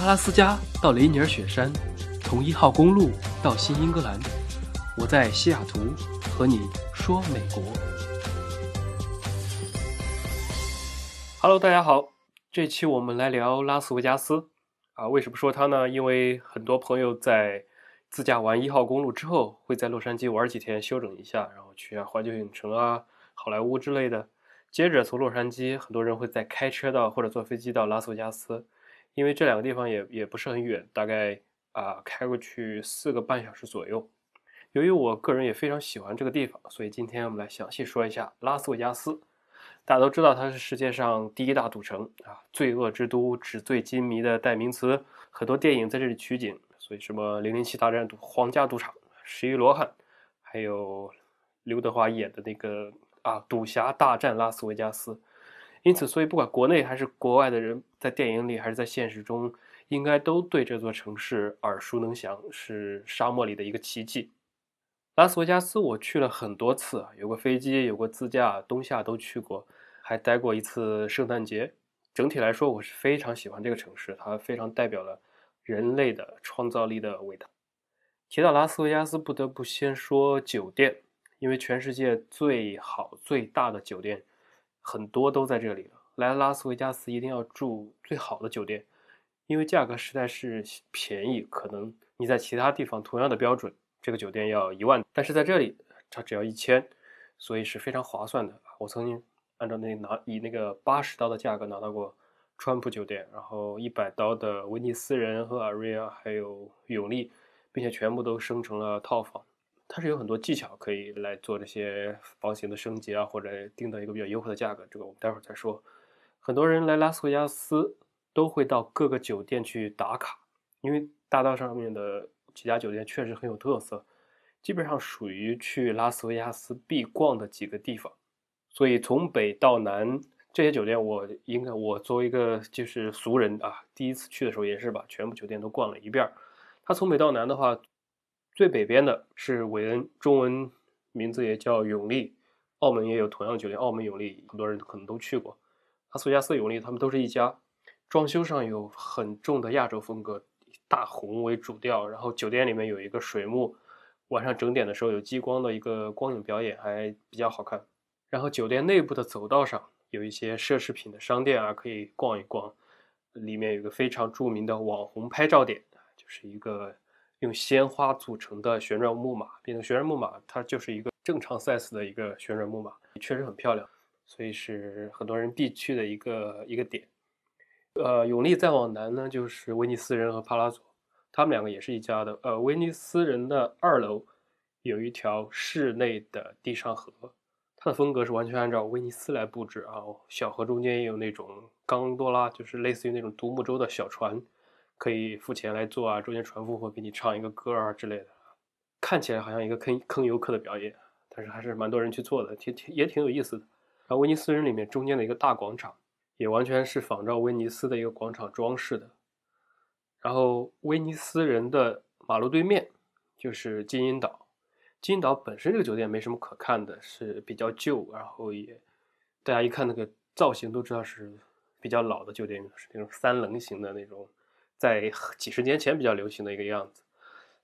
阿拉斯加到雷尼尔雪山，从一号公路到新英格兰，我在西雅图和你说美国。Hello，大家好，这期我们来聊拉斯维加斯啊。为什么说它呢？因为很多朋友在自驾完一号公路之后，会在洛杉矶玩几天，休整一下，然后去啊环球影城啊、好莱坞之类的。接着从洛杉矶，很多人会再开车到或者坐飞机到拉斯维加斯。因为这两个地方也也不是很远，大概啊开过去四个半小时左右。由于我个人也非常喜欢这个地方，所以今天我们来详细说一下拉斯维加斯。大家都知道它是世界上第一大赌城啊，罪恶之都、纸醉金迷的代名词，很多电影在这里取景。所以什么《零零七大战赌皇家赌场》、《十一罗汉》，还有刘德华演的那个啊《赌侠大战拉斯维加斯》。因此，所以不管国内还是国外的人，在电影里还是在现实中，应该都对这座城市耳熟能详，是沙漠里的一个奇迹。拉斯维加斯我去了很多次，有过飞机，有过自驾，冬夏都去过，还待过一次圣诞节。整体来说，我是非常喜欢这个城市，它非常代表了人类的创造力的伟大。提到拉斯维加斯，不得不先说酒店，因为全世界最好最大的酒店。很多都在这里了。来拉斯维加斯一定要住最好的酒店，因为价格实在是便宜。可能你在其他地方同样的标准，这个酒店要一万，但是在这里它只要一千，所以是非常划算的。我曾经按照那拿以那个八十刀的价格拿到过川普酒店，然后一百刀的威尼斯人和阿瑞亚还有永利，并且全部都升成了套房。它是有很多技巧可以来做这些房型的升级啊，或者定到一个比较优惠的价格，这个我们待会儿再说。很多人来拉斯维加斯都会到各个酒店去打卡，因为大道上面的几家酒店确实很有特色，基本上属于去拉斯维加斯必逛的几个地方。所以从北到南这些酒店，我应该我作为一个就是俗人啊，第一次去的时候也是把全部酒店都逛了一遍。它从北到南的话。最北边的是韦恩，中文名字也叫永利。澳门也有同样酒店，澳门永利，很多人可能都去过。阿斯维加斯永利，他们都是一家。装修上有很重的亚洲风格，大红为主调。然后酒店里面有一个水幕，晚上整点的时候有激光的一个光影表演，还比较好看。然后酒店内部的走道上有一些奢侈品的商店啊，可以逛一逛。里面有个非常著名的网红拍照点，就是一个。用鲜花组成的旋转木马，变成旋转木马，它就是一个正常 size 的一个旋转木马，确实很漂亮，所以是很多人必去的一个一个点。呃，永利再往南呢，就是威尼斯人和帕拉佐，他们两个也是一家的。呃，威尼斯人的二楼有一条室内的地上河，它的风格是完全按照威尼斯来布置啊。小河中间也有那种冈多拉，就是类似于那种独木舟的小船。可以付钱来做啊，中间船夫会给你唱一个歌啊之类的，看起来好像一个坑坑游客的表演，但是还是蛮多人去做的，挺挺也挺有意思的。然后威尼斯人里面中间的一个大广场，也完全是仿照威尼斯的一个广场装饰的。然后威尼斯人的马路对面就是金银岛，金银岛本身这个酒店没什么可看的，是比较旧，然后也大家一看那个造型都知道是比较老的酒店，是那种三棱形的那种。在几十年前比较流行的一个样子，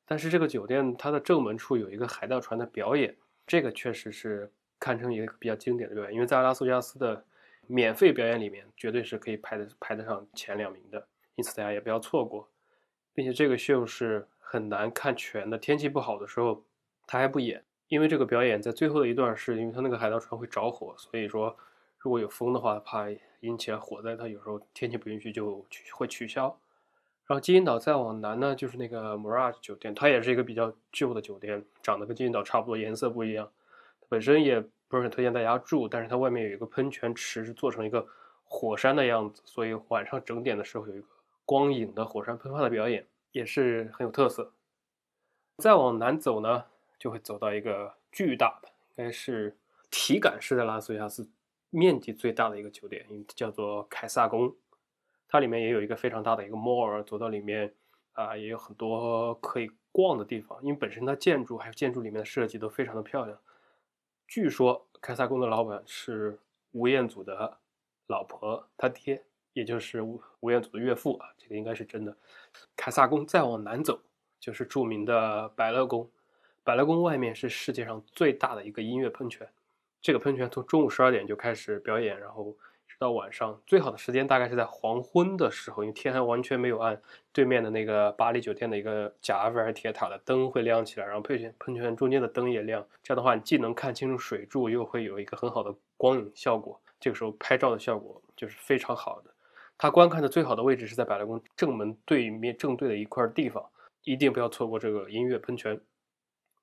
但是这个酒店它的正门处有一个海盗船的表演，这个确实是堪称一个比较经典的表演，因为在阿拉斯加斯的免费表演里面，绝对是可以排的排得上前两名的，因此大家也不要错过，并且这个秀是很难看全的，天气不好的时候他还不演，因为这个表演在最后的一段是因为他那个海盗船会着火，所以说如果有风的话，怕引起火灾，他有时候天气不允许就取会取消。然后金银岛再往南呢，就是那个 Mirage 酒店，它也是一个比较旧的酒店，长得跟金银岛差不多，颜色不一样。本身也不是很推荐大家住，但是它外面有一个喷泉池，是做成一个火山的样子，所以晚上整点的时候有一个光影的火山喷发的表演，也是很有特色。再往南走呢，就会走到一个巨大的，应该是体感式的拉斯维加斯面积最大的一个酒店，叫做凯撒宫。它里面也有一个非常大的一个 mall，走到里面啊，也有很多可以逛的地方。因为本身它建筑还有建筑里面的设计都非常的漂亮。据说凯撒宫的老板是吴彦祖的老婆，他爹也就是吴吴彦祖的岳父啊，这个应该是真的。凯撒宫再往南走，就是著名的百乐宫。百乐宫外面是世界上最大的一个音乐喷泉，这个喷泉从中午十二点就开始表演，然后。到晚上最好的时间大概是在黄昏的时候，因为天还完全没有暗。对面的那个巴黎酒店的一个假埃菲尔铁塔的灯会亮起来，然后喷泉喷泉中间的灯也亮。这样的话，你既能看清楚水柱，又会有一个很好的光影效果。这个时候拍照的效果就是非常好的。它观看的最好的位置是在百乐宫正门对面正对的一块地方，一定不要错过这个音乐喷泉。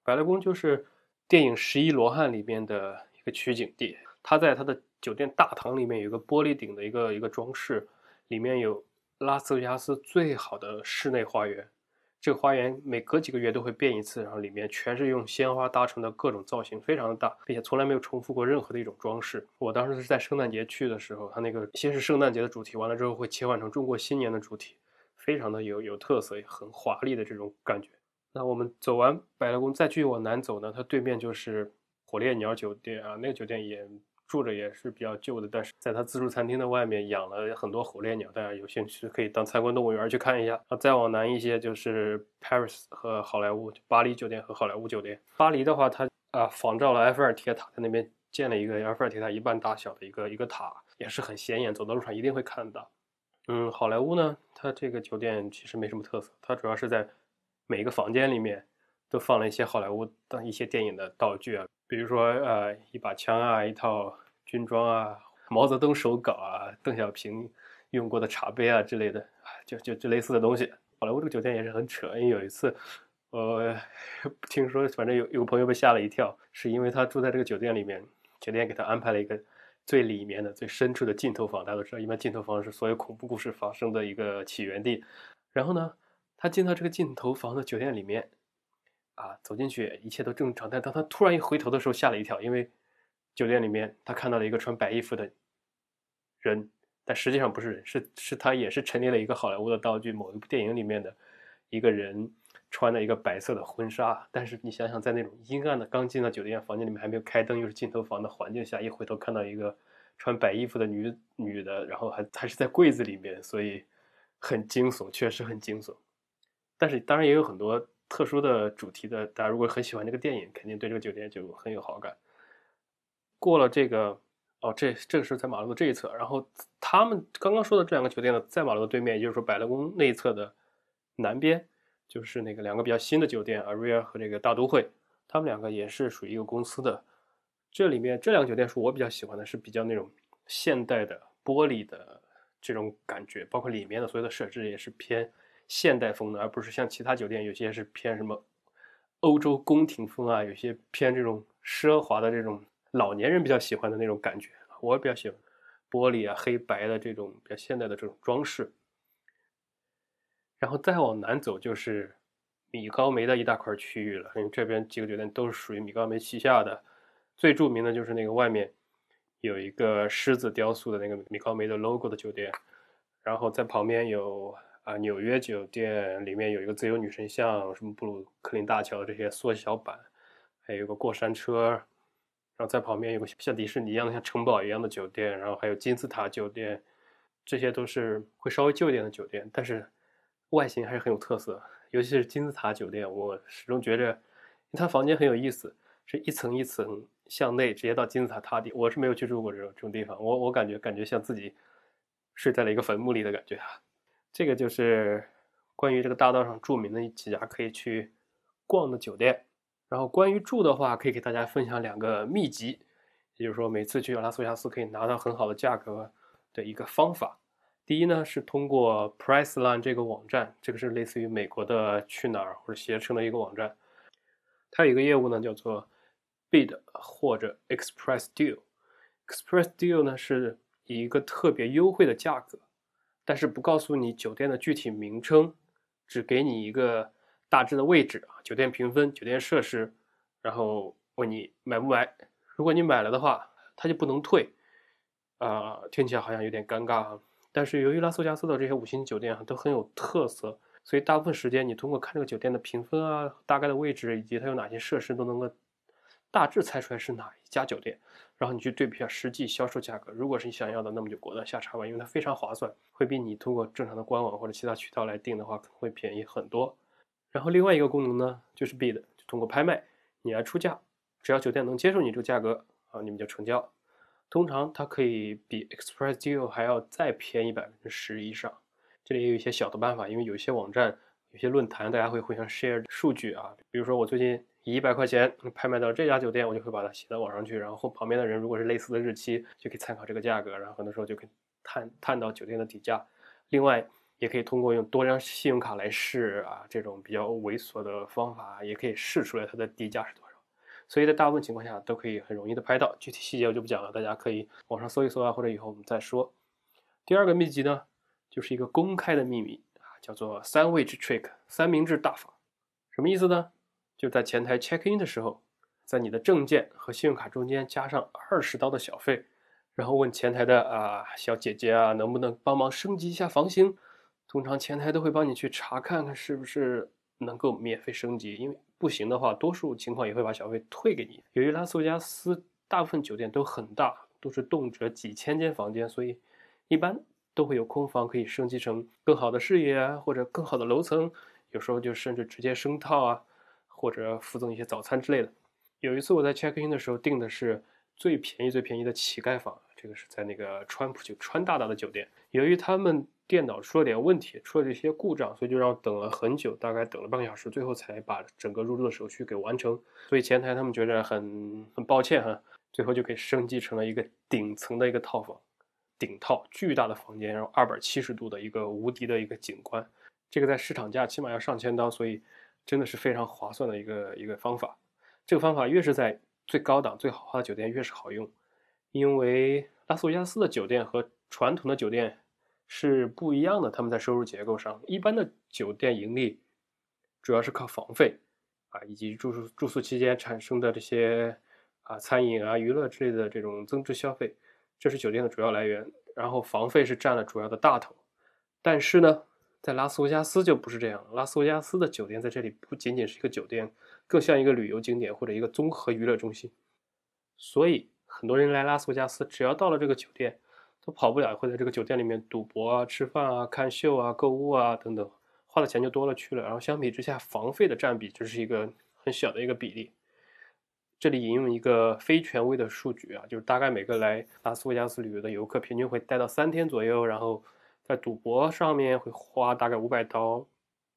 百乐宫就是电影《十一罗汉》里面的一个取景地，它在它的。酒店大堂里面有一个玻璃顶的一个一个装饰，里面有拉斯维加斯最好的室内花园。这个花园每隔几个月都会变一次，然后里面全是用鲜花搭成的各种造型，非常的大，并且从来没有重复过任何的一种装饰。我当时是在圣诞节去的时候，它那个先是圣诞节的主题，完了之后会切换成中国新年的主题，非常的有有特色，也很华丽的这种感觉。那我们走完百乐宫，再继续往南走呢，它对面就是火烈鸟酒店啊，那个酒店也。住着也是比较旧的，但是在它自助餐厅的外面养了很多火烈鸟，大家有兴趣可以当参观动物园去看一下。啊，再往南一些就是 Paris 和好莱坞，巴黎酒店和好莱坞酒店。巴黎的话，它啊仿照了埃菲尔铁塔，在那边建了一个埃菲尔铁塔一半大小的一个一个塔，也是很显眼，走到路上一定会看到。嗯，好莱坞呢，它这个酒店其实没什么特色，它主要是在每个房间里面都放了一些好莱坞的一些电影的道具啊。比如说，呃，一把枪啊，一套军装啊，毛泽东手稿啊，邓小平用过的茶杯啊之类的，就就就类似的东西。好莱坞这个酒店也是很扯，因为有一次，呃，听说反正有有个朋友被吓了一跳，是因为他住在这个酒店里面，酒店给他安排了一个最里面的、最深处的镜头房。大家都知道，一般镜头房是所有恐怖故事发生的一个起源地。然后呢，他进到这个镜头房的酒店里面。啊，走进去一切都正常，但当他突然一回头的时候，吓了一跳，因为酒店里面他看到了一个穿白衣服的人，但实际上不是人，是是他也是陈列了一个好莱坞的道具，某一部电影里面的一个人穿了一个白色的婚纱。但是你想想，在那种阴暗的刚进到酒店房间里面还没有开灯，又是镜头房的环境下，一回头看到一个穿白衣服的女女的，然后还还是在柜子里面，所以很惊悚，确实很惊悚。但是当然也有很多。特殊的主题的，大家如果很喜欢这个电影，肯定对这个酒店就很有好感。过了这个，哦，这这个是在马路的这一侧，然后他们刚刚说的这两个酒店呢，在马路的对面，也就是说百乐宫那一侧的南边，就是那个两个比较新的酒店，Aria 和这个大都会，他们两个也是属于一个公司的。这里面这两个酒店是我比较喜欢的，是比较那种现代的玻璃的这种感觉，包括里面的所有的设置也是偏。现代风的，而不是像其他酒店，有些是偏什么欧洲宫廷风啊，有些偏这种奢华的这种老年人比较喜欢的那种感觉。我比较喜欢玻璃啊、黑白的这种比较现代的这种装饰。然后再往南走就是米高梅的一大块区域了，因为这边几个酒店都是属于米高梅旗下的。最著名的就是那个外面有一个狮子雕塑的那个米高梅的 logo 的酒店，然后在旁边有。啊，纽约酒店里面有一个自由女神像，什么布鲁克林大桥这些缩小版，还有个过山车，然后在旁边有个像迪士尼一样的像城堡一样的酒店，然后还有金字塔酒店，这些都是会稍微旧一点的酒店，但是外形还是很有特色，尤其是金字塔酒店，我始终觉着它房间很有意思，是一层一层向内直接到金字塔塔底，我是没有去住过这种这种地方，我我感觉感觉像自己睡在了一个坟墓里的感觉啊。这个就是关于这个大道上著名的几家可以去逛的酒店。然后关于住的话，可以给大家分享两个秘籍，也就是说每次去拉斯维加斯可以拿到很好的价格的一个方法。第一呢是通过 Priceline 这个网站，这个是类似于美国的去哪儿或者携程的一个网站，它有一个业务呢叫做 Bid 或者 Express Deal。Express Deal 呢是以一个特别优惠的价格。但是不告诉你酒店的具体名称，只给你一个大致的位置啊，酒店评分、酒店设施，然后问你买不买。如果你买了的话，他就不能退。啊，听起来好像有点尴尬啊。但是由于拉斯维加斯的这些五星酒店啊都很有特色，所以大部分时间你通过看这个酒店的评分啊、大概的位置以及它有哪些设施，都能够大致猜出来是哪一家酒店，然后你去对比一下实际销售价格。如果是你想要的，那么就果断下茶吧，因为它非常划算，会比你通过正常的官网或者其他渠道来订的话可能会便宜很多。然后另外一个功能呢，就是 bid，就通过拍卖你来出价，只要酒店能接受你这个价格啊，你们就成交。通常它可以比 Express Deal 还要再便宜百分之十以上。这里也有一些小的办法，因为有一些网站、有些论坛，大家会互相 share 数据啊。比如说我最近以一百块钱拍卖到这家酒店，我就会把它写到网上去，然后旁边的人如果是类似的日期，就可以参考这个价格，然后很多时候就可以探探到酒店的底价。另外，也可以通过用多张信用卡来试啊，这种比较猥琐的方法，也可以试出来它的底价是多少。所以在大部分情况下都可以很容易的拍到，具体细节我就不讲了，大家可以网上搜一搜啊，或者以后我们再说。第二个秘籍呢，就是一个公开的秘密啊，叫做三位制 trick 三明治大法，什么意思呢？就在前台 check in 的时候，在你的证件和信用卡中间加上二十刀的小费，然后问前台的啊小姐姐啊，能不能帮忙升级一下房型？通常前台都会帮你去查看看是不是能够免费升级，因为。不行的话，多数情况也会把小费退给你。由于拉斯维加斯大部分酒店都很大，都是动辄几千间房间，所以一般都会有空房可以升级成更好的视野啊，或者更好的楼层。有时候就甚至直接升套啊，或者附赠一些早餐之类的。有一次我在 check in 的时候订的是最便宜最便宜的乞丐房，这个是在那个川普就川大大的酒店。由于他们电脑出了点问题，出了这些故障，所以就让等了很久，大概等了半个小时，最后才把整个入住的手续给完成。所以前台他们觉得很很抱歉哈，最后就给升级成了一个顶层的一个套房，顶套巨大的房间，然后二百七十度的一个无敌的一个景观，这个在市场价起码要上千刀，所以真的是非常划算的一个一个方法。这个方法越是在最高档、最豪华的酒店越是好用，因为拉斯维加斯的酒店和传统的酒店。是不一样的，他们在收入结构上，一般的酒店盈利主要是靠房费啊，以及住宿住宿期间产生的这些啊餐饮啊娱乐之类的这种增值消费，这是酒店的主要来源。然后房费是占了主要的大头。但是呢，在拉斯维加斯就不是这样，拉斯维加斯的酒店在这里不仅仅是一个酒店，更像一个旅游景点或者一个综合娱乐中心。所以很多人来拉斯维加斯，只要到了这个酒店。都跑不了，会在这个酒店里面赌博啊、吃饭啊、看秀啊、购物啊等等，花的钱就多了去了。然后相比之下，房费的占比就是一个很小的一个比例。这里引用一个非权威的数据啊，就是大概每个来拉斯维加斯旅游的游客平均会待到三天左右，然后在赌博上面会花大概五百刀，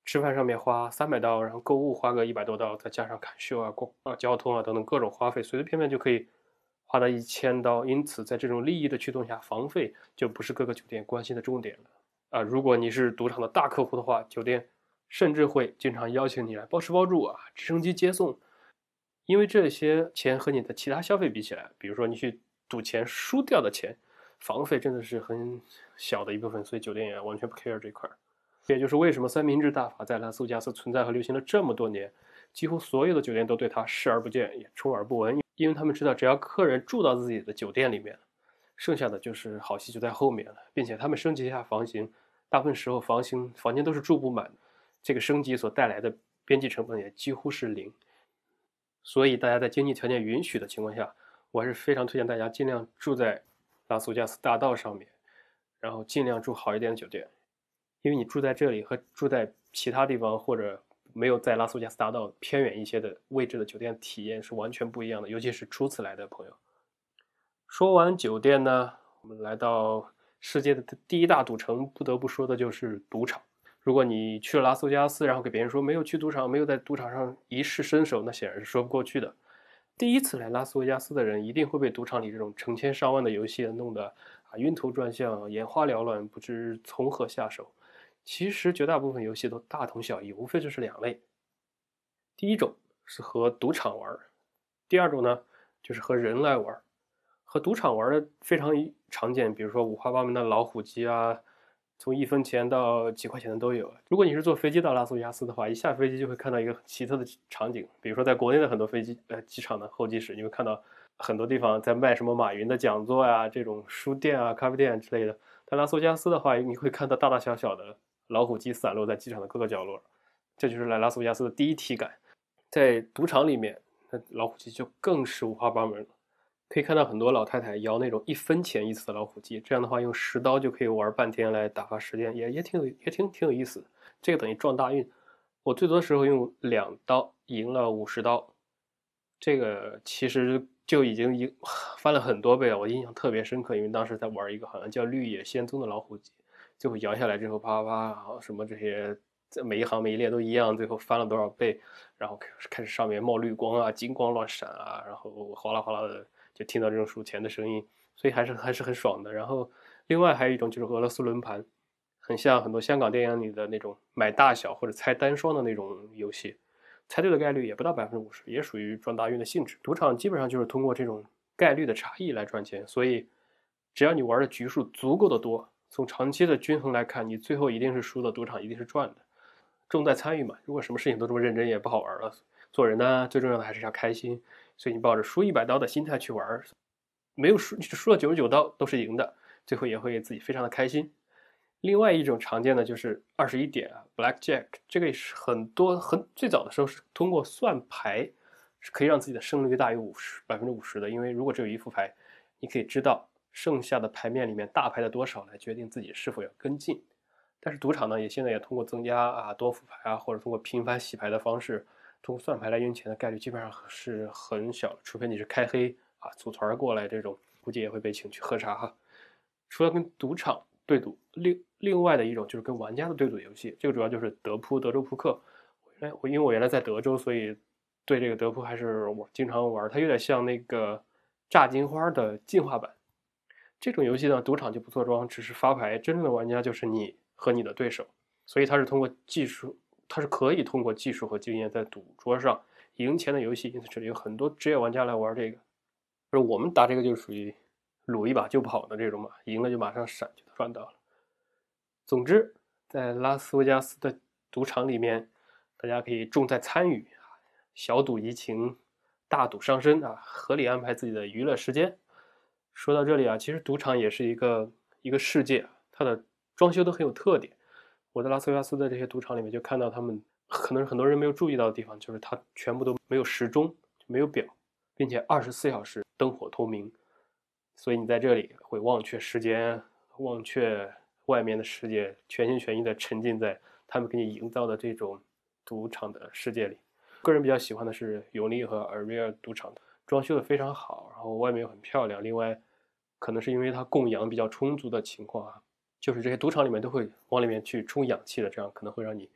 吃饭上面花三百刀，然后购物花个一百多刀，再加上看秀啊、逛啊、交通啊等等各种花费，随随便便就可以。花到一千刀，因此在这种利益的驱动下，房费就不是各个酒店关心的重点了啊！如果你是赌场的大客户的话，酒店甚至会经常邀请你来包吃包住啊，直升机接送，因为这些钱和你的其他消费比起来，比如说你去赌钱输掉的钱，房费真的是很小的一部分，所以酒店也完全不 care 这块儿。也就是为什么三明治大法在拉斯维加斯存在和流行了这么多年，几乎所有的酒店都对它视而不见，也充耳不闻。因为他们知道，只要客人住到自己的酒店里面，剩下的就是好戏就在后面了，并且他们升级一下房型，大部分时候房型房间都是住不满，这个升级所带来的边际成本也几乎是零。所以大家在经济条件允许的情况下，我还是非常推荐大家尽量住在拉斯维加斯大道上面，然后尽量住好一点的酒店，因为你住在这里和住在其他地方或者。没有在拉斯维加斯大道偏远一些的位置的酒店体验是完全不一样的，尤其是初次来的朋友。说完酒店呢，我们来到世界的第一大赌城，不得不说的就是赌场。如果你去了拉斯维加斯，然后给别人说没有去赌场，没有在赌场上一试身手，那显然是说不过去的。第一次来拉斯维加斯的人，一定会被赌场里这种成千上万的游戏弄得啊晕头转向、眼花缭乱，不知从何下手。其实绝大部分游戏都大同小异，无非就是两类。第一种是和赌场玩，第二种呢就是和人来玩。和赌场玩的非常常见，比如说五花八门的老虎机啊，从一分钱到几块钱的都有。如果你是坐飞机到拉斯维加斯的话，一下飞机就会看到一个很奇特的场景，比如说在国内的很多飞机呃机场的候机室，你会看到很多地方在卖什么马云的讲座呀，这种书店啊、咖啡店之类的。在拉斯维加斯的话，你会看到大大小小的。老虎机散落在机场的各个角落，这就是来拉斯维加斯的第一体感。在赌场里面，那老虎机就更是五花八门了。可以看到很多老太太摇那种一分钱一次的老虎机，这样的话用十刀就可以玩半天来打发时间，也也挺有也挺挺有意思的。这个等于撞大运。我最多时候用两刀赢了五十刀，这个其实就已经赢翻了很多倍了。我印象特别深刻，因为当时在玩一个好像叫绿野仙踪的老虎机，最后摇下来之后啪啪啪，然后什么这些每一行每一列都一样，最后翻了多少倍，然后开始上面冒绿光啊，金光乱闪啊，然后哗啦哗啦的。就听到这种数钱的声音，所以还是还是很爽的。然后，另外还有一种就是俄罗斯轮盘，很像很多香港电影里的那种买大小或者猜单双的那种游戏，猜对的概率也不到百分之五十，也属于撞大运的性质。赌场基本上就是通过这种概率的差异来赚钱，所以只要你玩的局数足够的多，从长期的均衡来看，你最后一定是输的，赌场一定是赚的。重在参与嘛，如果什么事情都这么认真，也不好玩了。做人呢，最重要的还是要开心。所以你抱着输一百刀的心态去玩，没有输，你输了九十九刀都是赢的，最后也会自己非常的开心。另外一种常见的就是二十一点啊，Black Jack，这个也是很多很最早的时候是通过算牌是可以让自己的胜率大于五十百分之五十的，因为如果只有一副牌，你可以知道剩下的牌面里面大牌的多少来决定自己是否要跟进。但是赌场呢，也现在也通过增加啊多副牌啊，或者通过频繁洗牌的方式。通过算牌来赢钱的概率基本上是很小，除非你是开黑啊，组团过来这种，估计也会被请去喝茶哈。除了跟赌场对赌，另另外的一种就是跟玩家的对赌游戏，这个主要就是德扑、德州扑克。哎，我因为我原来在德州，所以对这个德扑还是我经常玩。它有点像那个炸金花的进化版。这种游戏呢，赌场就不坐庄，只是发牌，真正的玩家就是你和你的对手，所以它是通过技术。它是可以通过技术和经验在赌桌上赢钱的游戏，因此这里有很多职业玩家来玩这个。而我们打这个就属于撸一把就跑的这种嘛，赢了就马上闪就赚到了。总之，在拉斯维加斯的赌场里面，大家可以重在参与，小赌怡情，大赌伤身啊，合理安排自己的娱乐时间。说到这里啊，其实赌场也是一个一个世界，它的装修都很有特点。我在拉斯维加斯的这些赌场里面，就看到他们可能很多人没有注意到的地方，就是它全部都没有时钟，没有表，并且二十四小时灯火通明，所以你在这里会忘却时间，忘却外面的世界，全心全意的沉浸在他们给你营造的这种赌场的世界里。个人比较喜欢的是永利和 Aria 赌场，装修的非常好，然后外面又很漂亮。另外，可能是因为它供氧比较充足的情况啊。就是这些赌场里面都会往里面去充氧气的，这样可能会让你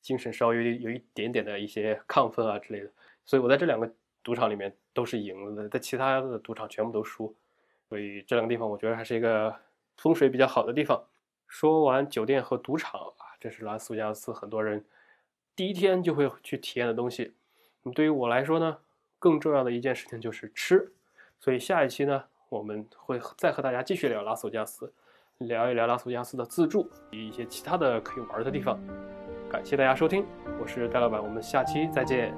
精神稍微有一点点的一些亢奋啊之类的。所以我在这两个赌场里面都是赢的，在其他的赌场全部都输。所以这两个地方我觉得还是一个风水比较好的地方。说完酒店和赌场啊，这是拉斯维加斯很多人第一天就会去体验的东西。对于我来说呢，更重要的一件事情就是吃。所以下一期呢，我们会再和大家继续聊拉斯维加斯。聊一聊拉斯维加斯的自助以一些其他的可以玩的地方。感谢大家收听，我是戴老板，我们下期再见。